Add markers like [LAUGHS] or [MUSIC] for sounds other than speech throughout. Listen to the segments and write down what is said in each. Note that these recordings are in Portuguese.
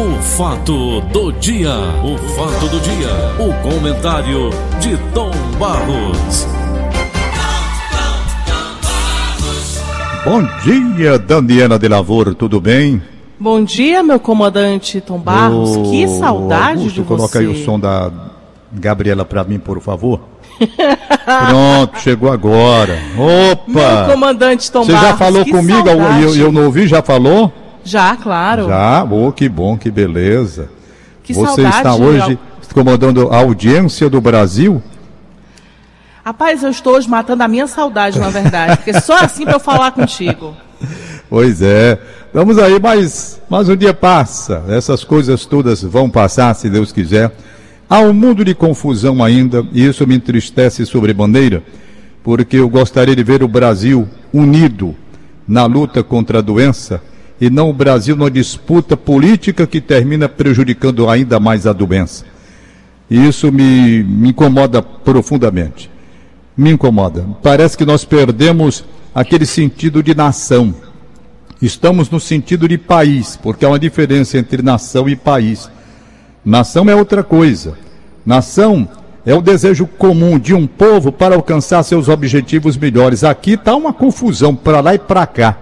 O fato do dia, o fato do dia, o comentário de Tom Barros. Bom dia, Daniela de Lavor, tudo bem? Bom dia, meu comandante Tom Barros. Ô, que saudade Augusto, de você. coloca aí o som da Gabriela pra mim, por favor. [LAUGHS] Pronto, chegou agora. Meu Opa! comandante Tom Você Barros. já falou que comigo e eu, eu não ouvi? Já falou? Já, claro. Já? Oh, que bom, que beleza. Que Você saudade. está hoje comandando a audiência do Brasil? Rapaz, eu estou hoje matando a minha saudade, na verdade. porque só [LAUGHS] assim pra eu falar contigo. Pois é. Vamos aí, mas, mas um dia passa. Essas coisas todas vão passar, se Deus quiser. Há um mundo de confusão ainda, e isso me entristece sobremaneira, porque eu gostaria de ver o Brasil unido na luta contra a doença e não o Brasil numa disputa política que termina prejudicando ainda mais a doença. E isso me, me incomoda profundamente. Me incomoda. Parece que nós perdemos aquele sentido de nação. Estamos no sentido de país, porque há uma diferença entre nação e país. Nação é outra coisa. Nação é o desejo comum de um povo para alcançar seus objetivos melhores. Aqui está uma confusão para lá e para cá.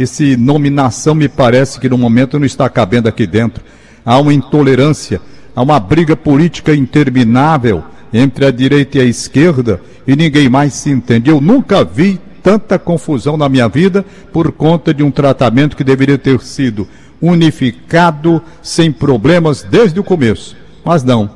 Esse nome nação me parece que no momento não está cabendo aqui dentro. Há uma intolerância, há uma briga política interminável entre a direita e a esquerda e ninguém mais se entende. Eu nunca vi tanta confusão na minha vida por conta de um tratamento que deveria ter sido unificado, sem problemas desde o começo. Mas não.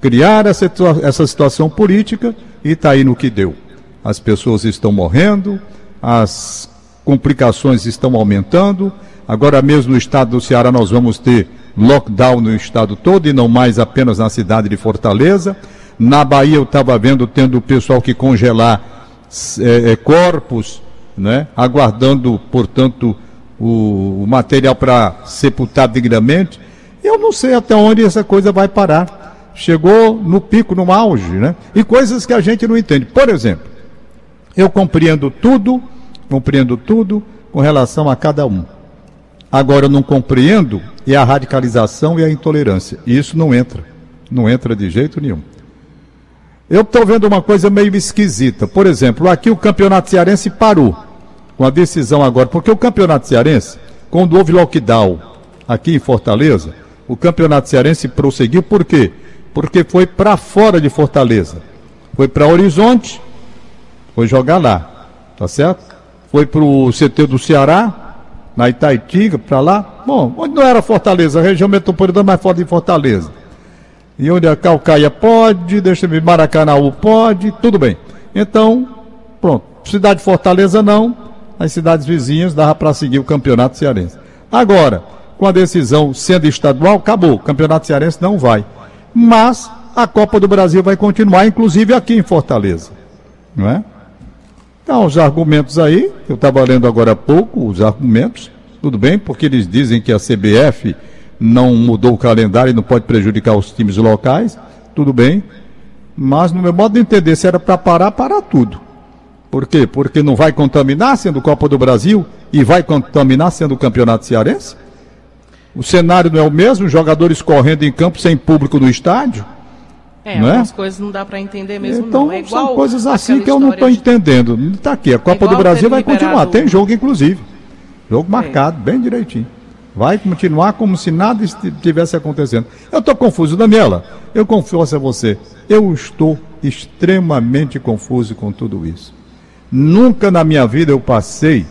Criar essa, essa situação política e está aí no que deu. As pessoas estão morrendo, as complicações estão aumentando. Agora mesmo no estado do Ceará nós vamos ter lockdown no estado todo e não mais apenas na cidade de Fortaleza. Na Bahia eu estava vendo tendo o pessoal que congelar é, é, corpos, né? aguardando, portanto, o, o material para sepultar dignamente. Eu não sei até onde essa coisa vai parar. Chegou no pico, no auge, né? E coisas que a gente não entende. Por exemplo, eu compreendo tudo, compreendo tudo com relação a cada um. Agora eu não compreendo é a radicalização e a intolerância. E isso não entra. Não entra de jeito nenhum. Eu estou vendo uma coisa meio esquisita. Por exemplo, aqui o campeonato cearense parou com a decisão agora, porque o campeonato cearense, quando houve lockdown aqui em Fortaleza, o campeonato cearense prosseguiu por quê? Porque foi para fora de Fortaleza. Foi para Horizonte, foi jogar lá, tá certo? Foi para o CT do Ceará, na Itaitinga, para lá. Bom, onde não era Fortaleza, a região metropolitana mais forte de Fortaleza. E onde a Calcaia pode, deixa eu ver, Maracanaú pode, tudo bem. Então, pronto. Cidade de Fortaleza não, as cidades vizinhas dava para seguir o campeonato cearense. Agora, com a decisão sendo estadual, acabou. O campeonato cearense não vai. Mas a Copa do Brasil vai continuar, inclusive aqui em Fortaleza. Não é? Então, os argumentos aí, eu estava lendo agora há pouco os argumentos, tudo bem, porque eles dizem que a CBF não mudou o calendário e não pode prejudicar os times locais, tudo bem. Mas, no meu modo de entender, se era para parar, parar tudo. Por quê? Porque não vai contaminar sendo Copa do Brasil e vai contaminar sendo o Campeonato Cearense? O cenário não é o mesmo, jogadores correndo em campo sem público no estádio? É, Não é? algumas coisas não dá pra entender mesmo, Então, não. É igual são coisas assim que eu não estou de- entendendo. Está aqui, a Copa igual do Brasil vai continuar. Tem jogo, inclusive. Jogo É. marcado, bem direitinho. Vai continuar como se nada estivesse acontecendo. Eu estou confuso, Daniela. Eu confesso a você, eu estou extremamente confuso com tudo isso. Nunca na minha vida eu passei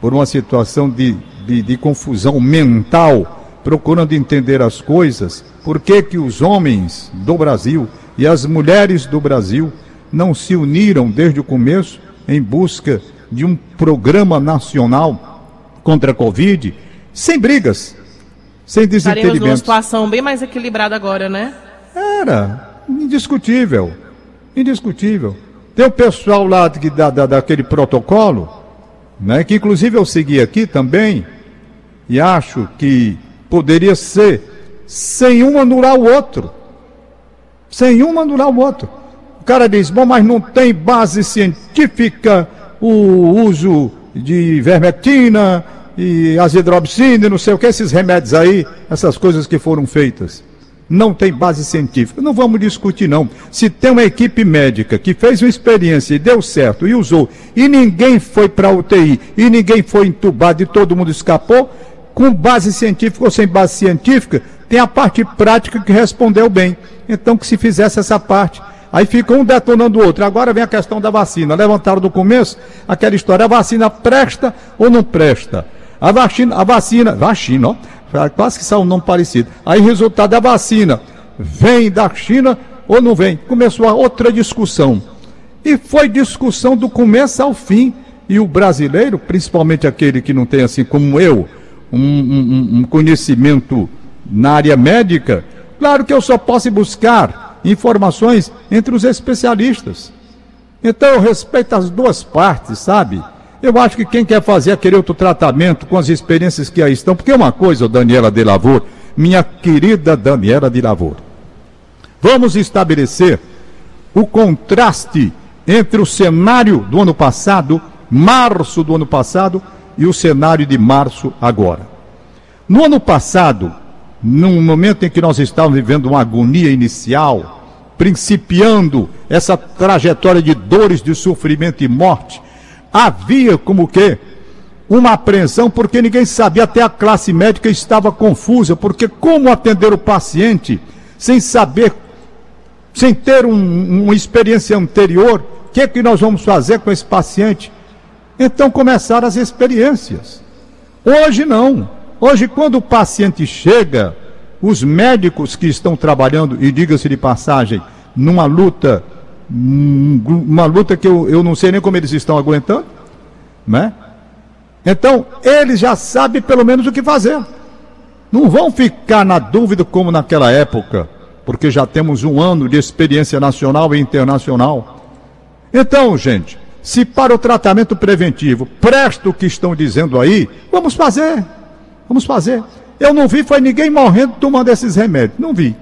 por uma situação de, de, de confusão mental, procurando entender as coisas. Por que, que os homens do Brasil e as mulheres do Brasil não se uniram desde o começo em busca de um programa nacional contra a Covid, sem brigas, sem Estaremos numa situação bem mais equilibrada agora, né? Era indiscutível, indiscutível. Tem o pessoal lá que dá, dá, daquele protocolo, né, que inclusive eu segui aqui também, e acho que poderia ser sem um anular o outro. Sem um anular o outro. O cara diz, bom, mas não tem base científica o uso de vermectina e azidrobicina, e não sei o que, esses remédios aí essas coisas que foram feitas. Não tem base científica. Não vamos discutir, não. Se tem uma equipe médica que fez uma experiência e deu certo e usou, e ninguém foi para UTI, e ninguém foi entubado e todo mundo escapou, com base científica ou sem base científica, tem a parte prática que respondeu bem. Então, que se fizesse essa parte. Aí fica um detonando o outro. Agora vem a questão da vacina. Levantaram do começo aquela história: a vacina presta ou não presta? A vacina, a vacina, vacina, ó, quase que saiu um nome parecido. Aí, resultado da vacina, vem da China ou não vem? Começou a outra discussão. E foi discussão do começo ao fim. E o brasileiro, principalmente aquele que não tem, assim como eu, um, um, um conhecimento na área médica, claro que eu só posso buscar informações entre os especialistas. Então eu respeito as duas partes, sabe? Eu acho que quem quer fazer aquele outro tratamento com as experiências que aí estão, porque é uma coisa, Daniela de Lavor, minha querida Daniela de Lavor, vamos estabelecer o contraste entre o cenário do ano passado, março do ano passado, e o cenário de março agora. No ano passado, num momento em que nós estávamos vivendo uma agonia inicial, principiando essa trajetória de dores, de sofrimento e morte, havia como que uma apreensão, porque ninguém sabia, até a classe médica estava confusa, porque como atender o paciente sem saber, sem ter um, uma experiência anterior, o que, é que nós vamos fazer com esse paciente? Então começaram as experiências. Hoje não. Hoje, quando o paciente chega, os médicos que estão trabalhando, e diga-se de passagem, numa luta uma luta que eu, eu não sei nem como eles estão aguentando, né? Então, eles já sabem pelo menos o que fazer. Não vão ficar na dúvida como naquela época, porque já temos um ano de experiência nacional e internacional. Então, gente, se para o tratamento preventivo presta o que estão dizendo aí, vamos fazer. Vamos fazer. Eu não vi, foi ninguém morrendo tomando esses remédios. Não vi.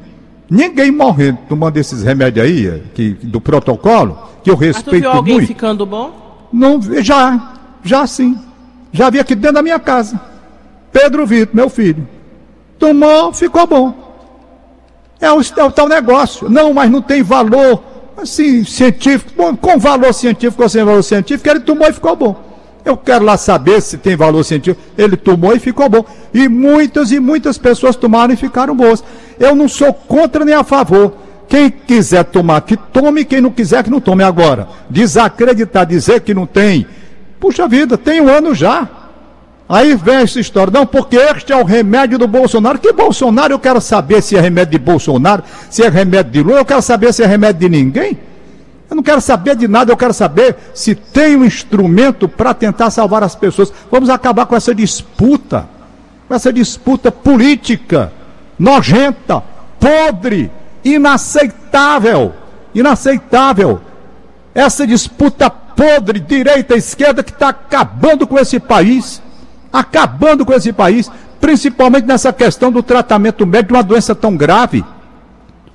Ninguém morrendo tomando esses remédios aí, que, do protocolo, que eu respeito Mas tu viu alguém muito. ficando bom? Não, já, já sim. Já vi aqui dentro da minha casa. Pedro Vitor, meu filho. Tomou, ficou bom. É o, é o tal negócio. Não, mas não tem valor assim, científico. Bom, com valor científico ou sem valor científico, ele tomou e ficou bom. Eu quero lá saber se tem valor científico. Ele tomou e ficou bom. E muitas e muitas pessoas tomaram e ficaram boas. Eu não sou contra nem a favor. Quem quiser tomar, que tome, quem não quiser, que não tome agora. Desacreditar, dizer que não tem. Puxa vida, tem um ano já. Aí vem essa história, não, porque este é o remédio do Bolsonaro. Que Bolsonaro? Eu quero saber se é remédio de Bolsonaro, se é remédio de Lula, eu quero saber se é remédio de ninguém. Eu não quero saber de nada, eu quero saber se tem um instrumento para tentar salvar as pessoas. Vamos acabar com essa disputa, com essa disputa política, nojenta, podre, inaceitável. Inaceitável. Essa disputa podre, direita esquerda, que está acabando com esse país. Acabando com esse país, principalmente nessa questão do tratamento médico de uma doença tão grave.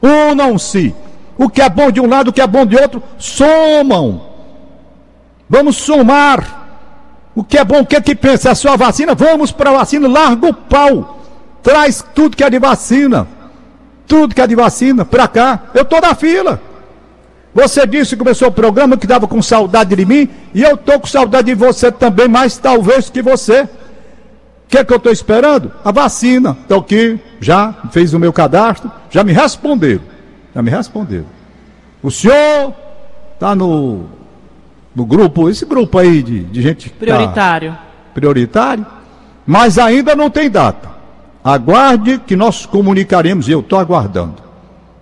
Unam-se o que é bom de um lado, o que é bom de outro, somam. Vamos somar. O que é bom, o que é que pensa? É a sua vacina? Vamos para a vacina, larga o pau. Traz tudo que é de vacina. Tudo que é de vacina para cá. Eu estou na fila. Você disse que começou o programa que estava com saudade de mim, e eu estou com saudade de você também, mais talvez que você. O que é que eu estou esperando? A vacina. Estou aqui, já fez o meu cadastro, já me responderam. Já me respondeu. O senhor está no, no grupo, esse grupo aí de, de gente. Prioritário. Tá prioritário, mas ainda não tem data. Aguarde que nós comunicaremos, e eu estou aguardando.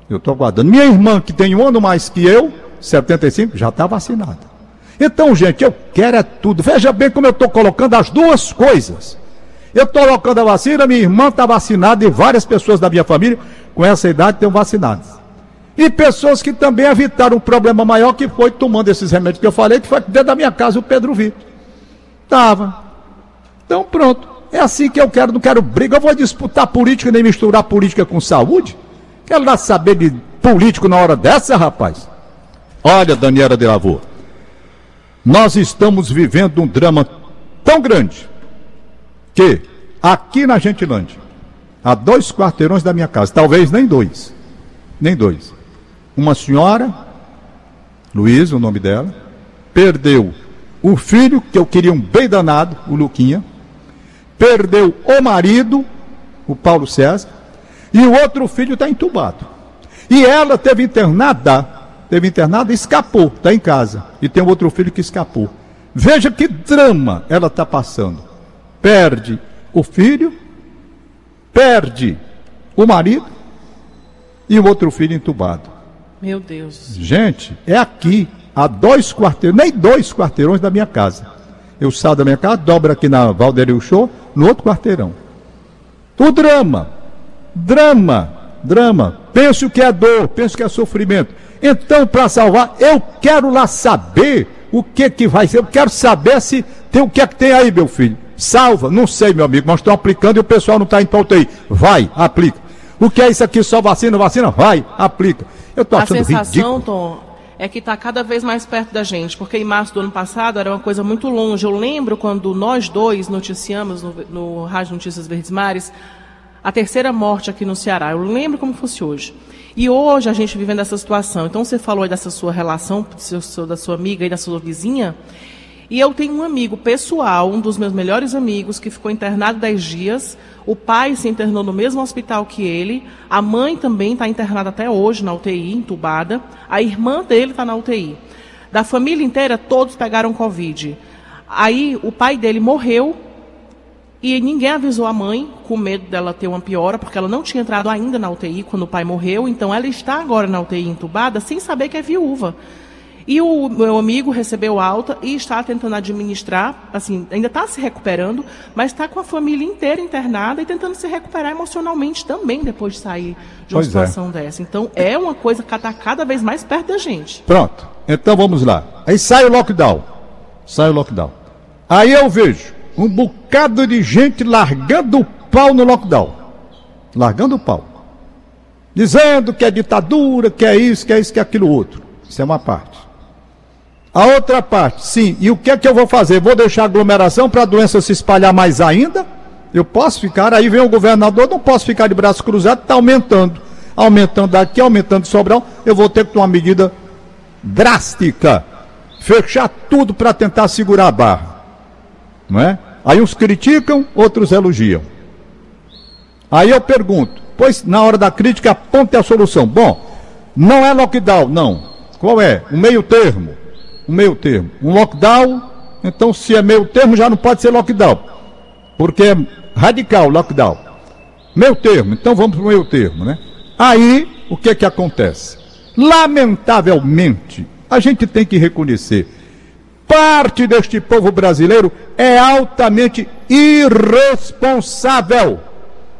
Eu estou aguardando. Minha irmã, que tem um ano mais que eu, 75, já está vacinada. Então, gente, eu quero é tudo. Veja bem como eu estou colocando as duas coisas. Eu estou colocando a vacina, minha irmã está vacinada e várias pessoas da minha família com essa idade estão vacinadas. E pessoas que também evitaram um problema maior que foi tomando esses remédios que eu falei, que foi dentro da minha casa o Pedro Vitor. Estava. Então pronto. É assim que eu quero, não quero briga. Eu vou disputar política nem misturar política com saúde. Quero lá saber de político na hora dessa, rapaz. Olha, Daniela de Lavô. Nós estamos vivendo um drama tão grande que aqui na Gentilândia a dois quarteirões da minha casa, talvez nem dois, nem dois. Uma senhora, Luiz, o nome dela, perdeu o filho, que eu queria um bem danado, o Luquinha, perdeu o marido, o Paulo César, e o outro filho está entubado. E ela teve internada, teve internada e escapou, está em casa. E tem outro filho que escapou. Veja que drama ela está passando. Perde o filho, perde o marido e o outro filho entubado. Meu Deus. Gente, é aqui, a dois quarteirões, nem dois quarteirões da minha casa. Eu saio da minha casa, dobro aqui na Valderio Show, no outro quarteirão. O drama, drama, drama. Penso que é dor, penso que é sofrimento. Então, para salvar, eu quero lá saber o que que vai ser. Eu quero saber se tem o que é que tem aí, meu filho. Salva, não sei, meu amigo, mas estão aplicando e o pessoal não está em pauta aí. Vai, aplica. O que é isso aqui? Só vacina, vacina? Vai, aplica. Eu tô achando A sensação, ridículo. Tom, é que está cada vez mais perto da gente, porque em março do ano passado era uma coisa muito longe. Eu lembro quando nós dois noticiamos no, no Rádio Notícias Verdes Mares a terceira morte aqui no Ceará. Eu lembro como fosse hoje. E hoje a gente vivendo essa situação. Então você falou aí dessa sua relação, da sua amiga e da sua vizinha. E eu tenho um amigo pessoal, um dos meus melhores amigos, que ficou internado 10 dias. O pai se internou no mesmo hospital que ele. A mãe também está internada até hoje na UTI, entubada. A irmã dele está na UTI. Da família inteira, todos pegaram Covid. Aí o pai dele morreu e ninguém avisou a mãe, com medo dela ter uma piora, porque ela não tinha entrado ainda na UTI quando o pai morreu. Então ela está agora na UTI entubada sem saber que é viúva. E o meu amigo recebeu alta e está tentando administrar, assim, ainda está se recuperando, mas está com a família inteira internada e tentando se recuperar emocionalmente também depois de sair de uma pois é. situação é. dessa. Então é uma coisa que está cada vez mais perto da gente. Pronto. Então vamos lá. Aí sai o lockdown. Sai o lockdown. Aí eu vejo um bocado de gente largando o pau no lockdown. Largando o pau. Dizendo que é ditadura, que é isso, que é isso, que é aquilo outro. Isso é uma parte. A outra parte, sim. E o que é que eu vou fazer? Vou deixar aglomeração para a doença se espalhar mais ainda? Eu posso ficar, aí vem o governador, não posso ficar de braço cruzado, está aumentando. Aumentando daqui, aumentando Sobral. Eu vou ter que tomar uma medida drástica. Fechar tudo para tentar segurar a barra. Não é? Aí uns criticam, outros elogiam. Aí eu pergunto, pois na hora da crítica aponte a solução. Bom, não é lockdown, não. Qual é? O meio termo. Meio termo. Um lockdown, então se é meio termo já não pode ser lockdown. Porque é radical lockdown. Meio termo, então vamos para o meio termo, né? Aí, o que é que acontece? Lamentavelmente, a gente tem que reconhecer parte deste povo brasileiro é altamente irresponsável.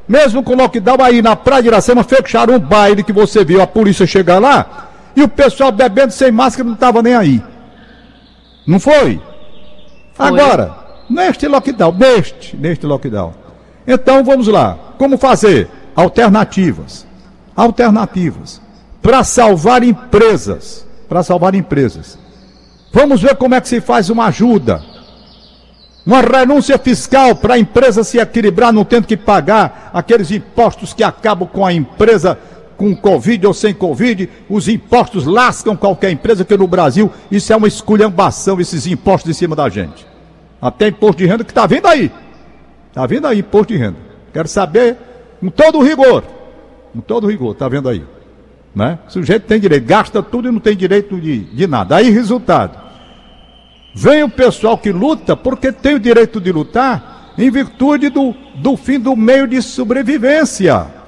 Mesmo com o lockdown aí na Praia de Iracema, fecharam um baile que você viu a polícia chegar lá e o pessoal bebendo sem máscara não estava nem aí. Não foi? foi? Agora, neste lockdown, neste, neste lockdown. Então vamos lá. Como fazer? Alternativas. Alternativas. Para salvar empresas. Para salvar empresas. Vamos ver como é que se faz uma ajuda. Uma renúncia fiscal para a empresa se equilibrar, não tendo que pagar aqueles impostos que acabam com a empresa com Covid ou sem Covid. Os impostos lascam qualquer empresa, que no Brasil isso é uma esculhambação, esses impostos em cima da gente. Até imposto de renda que está vindo aí. Está vindo aí imposto de renda. Quero saber, com todo rigor. Com todo rigor, está vendo aí. Né? O sujeito tem direito, gasta tudo e não tem direito de, de nada. Aí, resultado. Vem o pessoal que luta porque tem o direito de lutar em virtude do, do fim do meio de sobrevivência.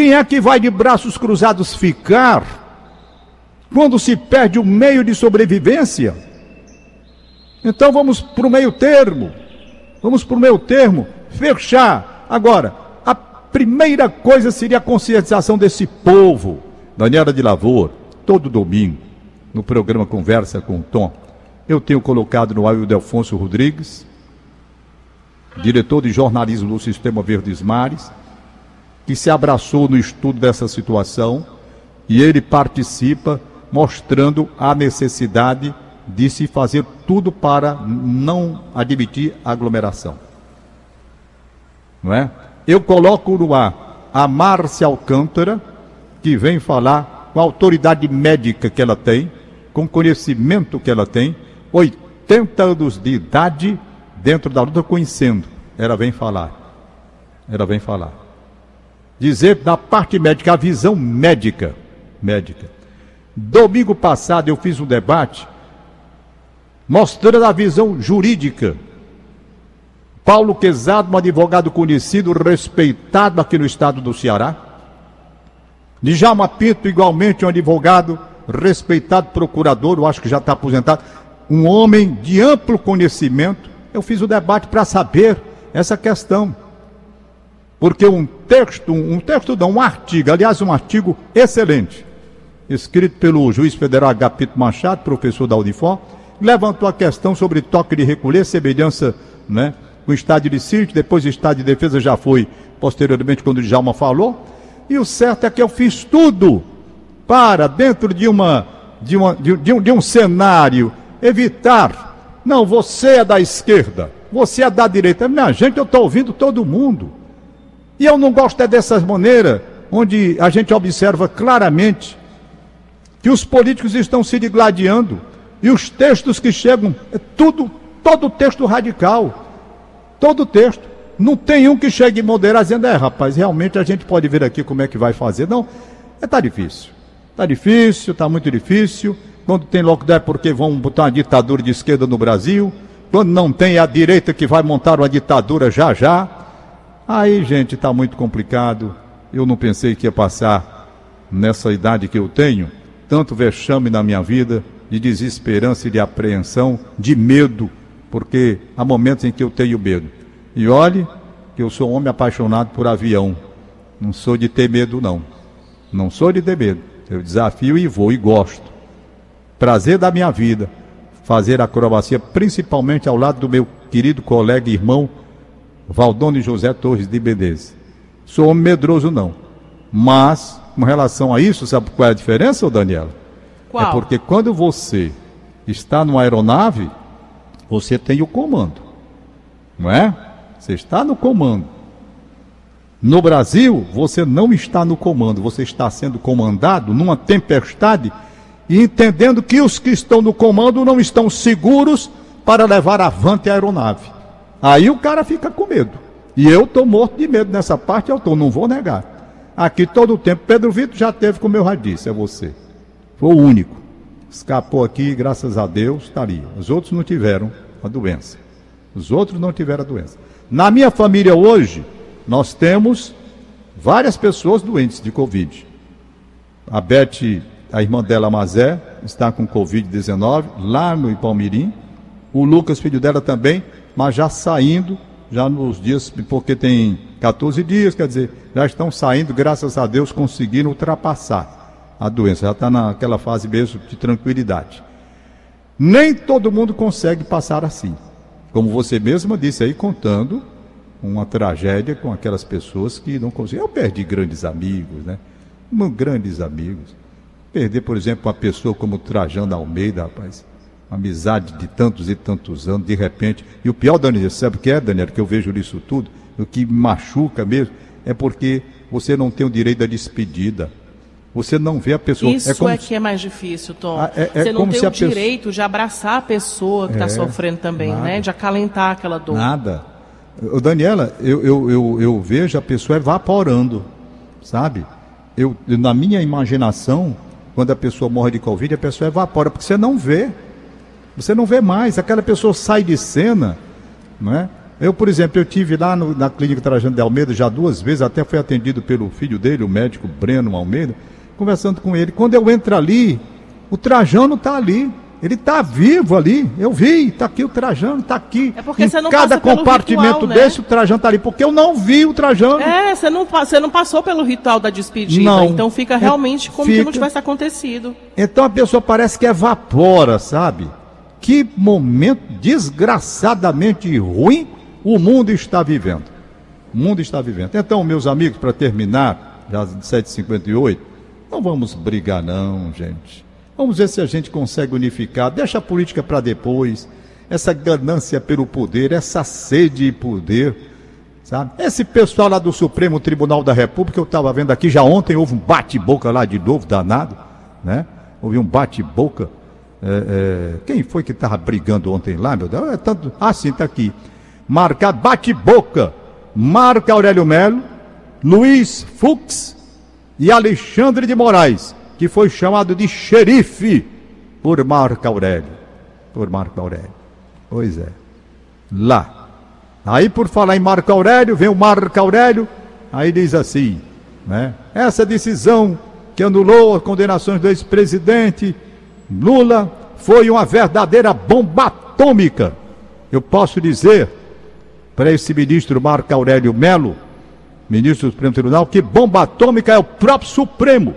Quem é que vai de braços cruzados ficar quando se perde o meio de sobrevivência? Então vamos para o meio termo. Vamos para o meio termo. Fechar. Agora, a primeira coisa seria a conscientização desse povo Daniela de Lavor, todo domingo, no programa Conversa com o Tom, eu tenho colocado no ar o Delfonso Rodrigues, diretor de jornalismo do Sistema Verdes Mares, que se abraçou no estudo dessa situação e ele participa mostrando a necessidade de se fazer tudo para não admitir aglomeração. Não é? Eu coloco no ar a Márcia Alcântara, que vem falar com a autoridade médica que ela tem, com o conhecimento que ela tem, 80 anos de idade dentro da luta conhecendo. Ela vem falar. Ela vem falar. Dizer da parte médica, a visão médica. Médica. Domingo passado eu fiz um debate mostrando a visão jurídica. Paulo Quezado, um advogado conhecido, respeitado aqui no estado do Ceará. Djalma Pinto, igualmente um advogado respeitado procurador, eu acho que já está aposentado, um homem de amplo conhecimento. Eu fiz o debate para saber essa questão. Porque um texto, um texto não, um artigo, aliás, um artigo excelente, escrito pelo juiz federal Agapito Machado, professor da Unifor, levantou a questão sobre toque de recolher, semelhança né, com o estado de sítio, depois o estado de defesa já foi posteriormente quando o Djalma falou. E o certo é que eu fiz tudo para, dentro de, uma, de, uma, de, de, um, de um cenário, evitar. Não, você é da esquerda, você é da direita. Minha gente, eu estou ouvindo todo mundo. E eu não gosto é dessas maneiras, onde a gente observa claramente que os políticos estão se digladiando e os textos que chegam, é tudo, todo texto radical. Todo texto. Não tem um que chegue moderado dizendo, é rapaz, realmente a gente pode ver aqui como é que vai fazer. Não, está é, difícil. Está difícil, está muito difícil. Quando tem lockdown é porque vão botar uma ditadura de esquerda no Brasil. Quando não tem, é a direita que vai montar uma ditadura já já. Aí, gente, está muito complicado. Eu não pensei que ia passar nessa idade que eu tenho tanto vexame na minha vida, de desesperança e de apreensão, de medo, porque há momentos em que eu tenho medo. E olhe que eu sou um homem apaixonado por avião. Não sou de ter medo, não. Não sou de ter medo. Eu desafio e vou e gosto. Prazer da minha vida. Fazer acrobacia, principalmente ao lado do meu querido colega e irmão Valdone José Torres de Bedez. Sou homem medroso, não. Mas, com relação a isso, sabe qual é a diferença, Daniela? Qual? É porque quando você está numa aeronave, você tem o comando. Não é? Você está no comando. No Brasil, você não está no comando, você está sendo comandado numa tempestade e entendendo que os que estão no comando não estão seguros para levar avante a aeronave. Aí o cara fica com medo. E eu estou morto de medo nessa parte, eu estou, não vou negar. Aqui todo o tempo, Pedro Vitor já teve, como eu já disse, é você. Foi o único. Escapou aqui, graças a Deus, está ali. Os outros não tiveram a doença. Os outros não tiveram a doença. Na minha família hoje, nós temos várias pessoas doentes de Covid. A Beth, a irmã dela, Mazé, está com Covid-19 lá no Ipalmirim. O Lucas, filho dela, também, mas já saindo, já nos dias, porque tem 14 dias, quer dizer, já estão saindo, graças a Deus, conseguiram ultrapassar a doença. Já está naquela fase mesmo de tranquilidade. Nem todo mundo consegue passar assim. Como você mesma disse aí, contando uma tragédia com aquelas pessoas que não conseguem. Eu perdi grandes amigos, né? Grandes amigos. Perder, por exemplo, uma pessoa como Trajano Almeida, rapaz. Amizade de tantos e tantos anos, de repente. E o pior, Daniel, sabe o que é, Daniel, que eu vejo isso tudo? O que me machuca mesmo é porque você não tem o direito da despedida. Você não vê a pessoa. Isso é, como... é que é mais difícil, Tom. Ah, é, é você não tem o direito pessoa... de abraçar a pessoa que está é, sofrendo também, nada. né? De acalentar aquela dor. Nada. O Daniela, eu, eu, eu, eu, vejo a pessoa evaporando, sabe? Eu, na minha imaginação, quando a pessoa morre de Covid, a pessoa evapora, porque você não vê. Você não vê mais. Aquela pessoa sai de cena, não é? Eu, por exemplo, eu tive lá no, na clínica Trajano de Almeida já duas vezes, até fui atendido pelo filho dele, o médico Breno Almeida, conversando com ele. Quando eu entro ali, o Trajano está ali. Ele está vivo ali. Eu vi, está aqui o Trajano, está aqui. É porque em você não cada compartimento ritual, né? desse, o Trajano está ali. Porque eu não vi o Trajano. É, você não, você não passou pelo ritual da despedida. Não. Então fica realmente como fica... se não tivesse acontecido. Então a pessoa parece que evapora, sabe? Que momento desgraçadamente ruim o mundo está vivendo. O mundo está vivendo. Então, meus amigos, para terminar, já 7h58, não vamos brigar, não, gente. Vamos ver se a gente consegue unificar. Deixa a política para depois. Essa ganância pelo poder, essa sede de poder. Sabe? Esse pessoal lá do Supremo Tribunal da República, eu estava vendo aqui, já ontem houve um bate-boca lá de novo, danado, né? Houve um bate-boca. É, é, quem foi que estava brigando ontem lá, meu Deus? É tanto... Ah, sim, está aqui. Marcado, bate-boca. Marca Aurélio Melo, Luiz Fux e Alexandre de Moraes, que foi chamado de xerife por Marco Aurélio. Por Marco Aurélio. Pois é. Lá. Aí, por falar em Marco Aurélio, vem o Marco Aurélio, aí diz assim, né? Essa decisão que anulou as condenações do ex-presidente Lula foi uma verdadeira bomba atômica. Eu posso dizer para esse ministro Marco Aurélio Melo, ministro do Supremo Tribunal, que bomba atômica é o próprio Supremo.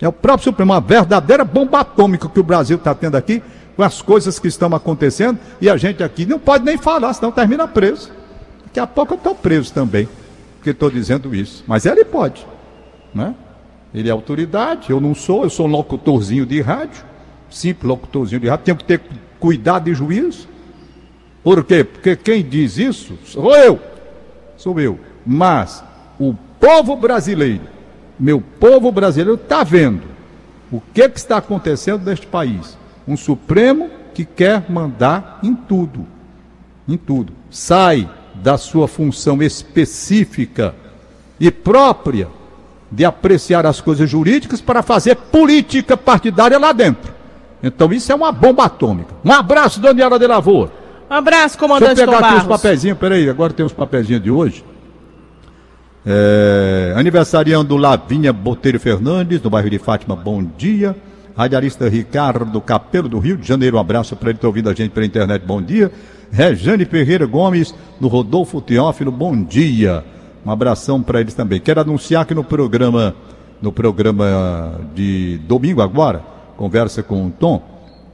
É o próprio Supremo, uma verdadeira bomba atômica que o Brasil está tendo aqui, com as coisas que estão acontecendo, e a gente aqui não pode nem falar, senão termina preso. Daqui a pouco eu estou preso também, porque estou dizendo isso. Mas ele pode, né? Ele é autoridade, eu não sou, eu sou um locutorzinho de rádio, simples locutorzinho de rádio, tenho que ter cuidado e juízo. Por quê? Porque quem diz isso sou eu. Sou eu. Mas o povo brasileiro, meu povo brasileiro, está vendo o que, que está acontecendo neste país. Um Supremo que quer mandar em tudo. Em tudo. Sai da sua função específica e própria de apreciar as coisas jurídicas para fazer política partidária lá dentro. Então isso é uma bomba atômica. Um abraço, Daniela de Lavoura. Um abraço, comandante Deixa eu pegar aqui os papeizinhos, peraí, agora tem os papeizinhos de hoje. É, aniversariando Lavínia Botelho Fernandes, no bairro de Fátima, bom dia. Radialista Ricardo Capelo, do Rio de Janeiro, um abraço para ele, estar ouvindo a gente pela internet, bom dia. Rejane Ferreira Gomes, no Rodolfo Teófilo, bom dia. Um abração para eles também. Quero anunciar que no programa, no programa de domingo agora, conversa com o Tom,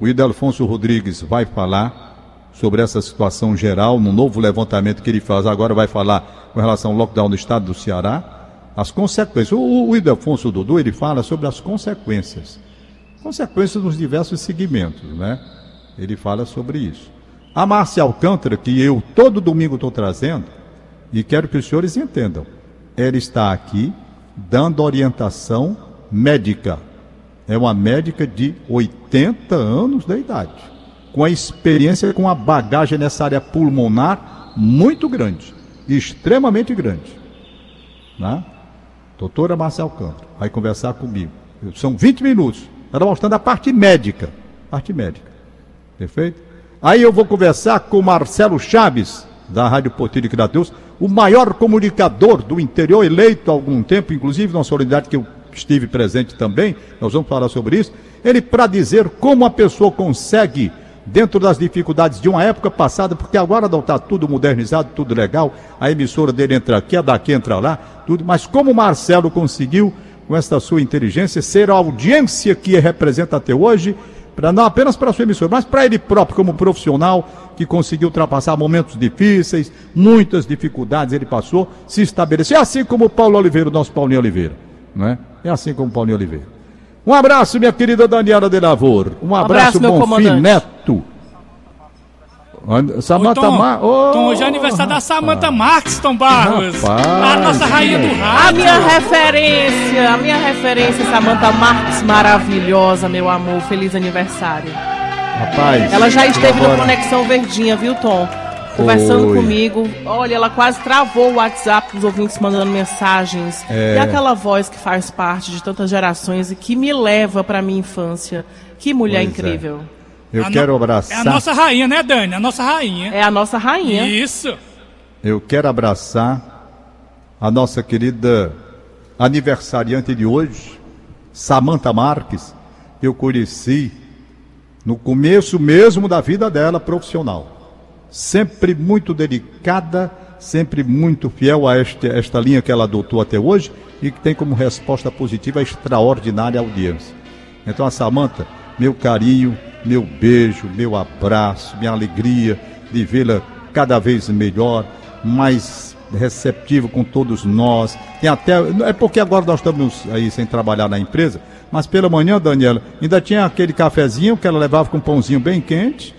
o Idelfonso Rodrigues vai falar sobre essa situação geral, no novo levantamento que ele faz agora, vai falar com relação ao lockdown no estado do Ceará, as consequências. O, o Idelfonso Dudu, ele fala sobre as consequências. Consequências nos diversos segmentos, né? Ele fala sobre isso. A Márcia Alcântara, que eu todo domingo estou trazendo, e quero que os senhores entendam, ela está aqui dando orientação médica. É uma médica de 80 anos de idade com a experiência, com a bagagem nessa área pulmonar muito grande, extremamente grande. Né? Doutora Marcia Alcântara vai conversar comigo. São 20 minutos. Ela mostrando a parte médica. Parte médica. Perfeito? Aí eu vou conversar com Marcelo Chaves, da Rádio Portilho de Deus, o maior comunicador do interior, eleito há algum tempo, inclusive na solenidade que eu estive presente também, nós vamos falar sobre isso. Ele para dizer como a pessoa consegue dentro das dificuldades de uma época passada, porque agora não está tudo modernizado, tudo legal, a emissora dele entra aqui, a daqui entra lá, tudo, mas como o Marcelo conseguiu, com esta sua inteligência, ser a audiência que representa até hoje, para não apenas para a sua emissora, mas para ele próprio como profissional que conseguiu ultrapassar momentos difíceis, muitas dificuldades ele passou, se estabeleceu, é assim como o Paulo Oliveira, o nosso Paulinho Oliveira, não é? É assim como o Paulinho Oliveira. Um abraço, minha querida Daniela de Lavor. Um abraço, um abraço Bonfim Neto. Samanta Marques. Oh, Tom, hoje é aniversário rapaz. da Samanta Marques, Tom Barros. Rapaz, a nossa rainha do rádio. A minha referência, a minha referência, Samanta Marques, maravilhosa, meu amor. Feliz aniversário. Rapaz. Ela já esteve agora... no Conexão Verdinha, viu, Tom? conversando Oi. comigo. Olha, ela quase travou o WhatsApp dos ouvintes mandando mensagens. É. E aquela voz que faz parte de tantas gerações e que me leva para minha infância. Que mulher pois é. incrível. É. Eu a quero no... abraçar. É a nossa rainha, né, Dani? A nossa rainha. É a nossa rainha. Isso. Eu quero abraçar a nossa querida aniversariante de hoje, Samantha Marques. Eu conheci no começo mesmo da vida dela profissional sempre muito delicada, sempre muito fiel a este, esta linha que ela adotou até hoje e que tem como resposta positiva a extraordinária audiência. Então, a Samanta, meu carinho, meu beijo, meu abraço, minha alegria de vê-la cada vez melhor, mais receptivo com todos nós. Tem até. É porque agora nós estamos aí sem trabalhar na empresa, mas pela manhã, Daniela, ainda tinha aquele cafezinho que ela levava com um pãozinho bem quente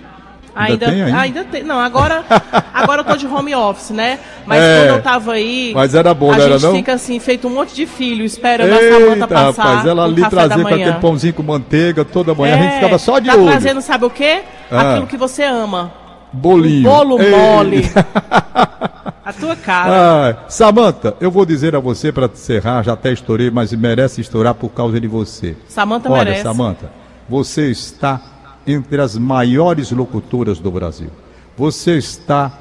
Ainda, ainda tem, ainda? tem. Não, agora, [LAUGHS] agora eu tô de home office, né? Mas é, quando eu tava aí. Mas era bom, a não era gente não? fica assim, feito um monte de filho, esperando Eita, a Samanta passar. Rapaz, ela ali trazia com aquele pãozinho com manteiga toda manhã, é, a gente ficava só de tá olho. trazendo, sabe o quê? Ah. Aquilo que você ama. Bolinho. Um bolo mole. [LAUGHS] a tua cara. Ah, Samanta, eu vou dizer a você para encerrar, já até estourei, mas merece estourar por causa de você. Samanta Olha, merece. Samanta, você está entre as maiores locutoras do Brasil. Você está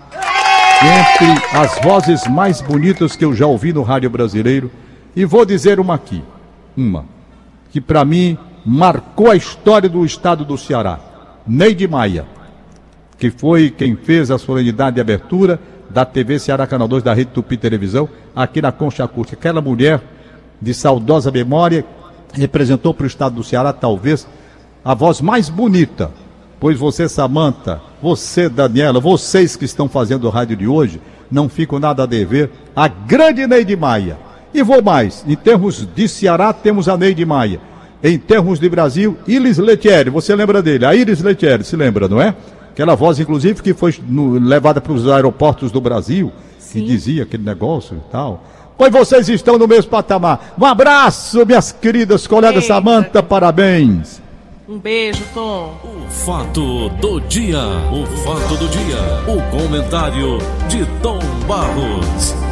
entre as vozes mais bonitas que eu já ouvi no rádio brasileiro. E vou dizer uma aqui, uma, que para mim marcou a história do estado do Ceará. Neide Maia, que foi quem fez a solenidade de abertura da TV Ceará Canal 2 da Rede Tupi Televisão, aqui na Concha Acústica. Aquela mulher de saudosa memória representou para o estado do Ceará, talvez, a voz mais bonita. Pois você, Samanta, você, Daniela, vocês que estão fazendo o rádio de hoje, não ficam nada a dever a grande Neide Maia. E vou mais, em termos de Ceará, temos a Neide Maia. Em termos de Brasil, Iris Letieri, você lembra dele? A Iris Letieri, se lembra, não é? Aquela voz, inclusive, que foi no, levada para os aeroportos do Brasil, Sim. que dizia aquele negócio e tal. Pois vocês estão no mesmo patamar. Um abraço, minhas queridas colegas. Samanta, parabéns. Um beijo, Tom. O fato do dia. O fato do dia. O comentário de Tom Barros.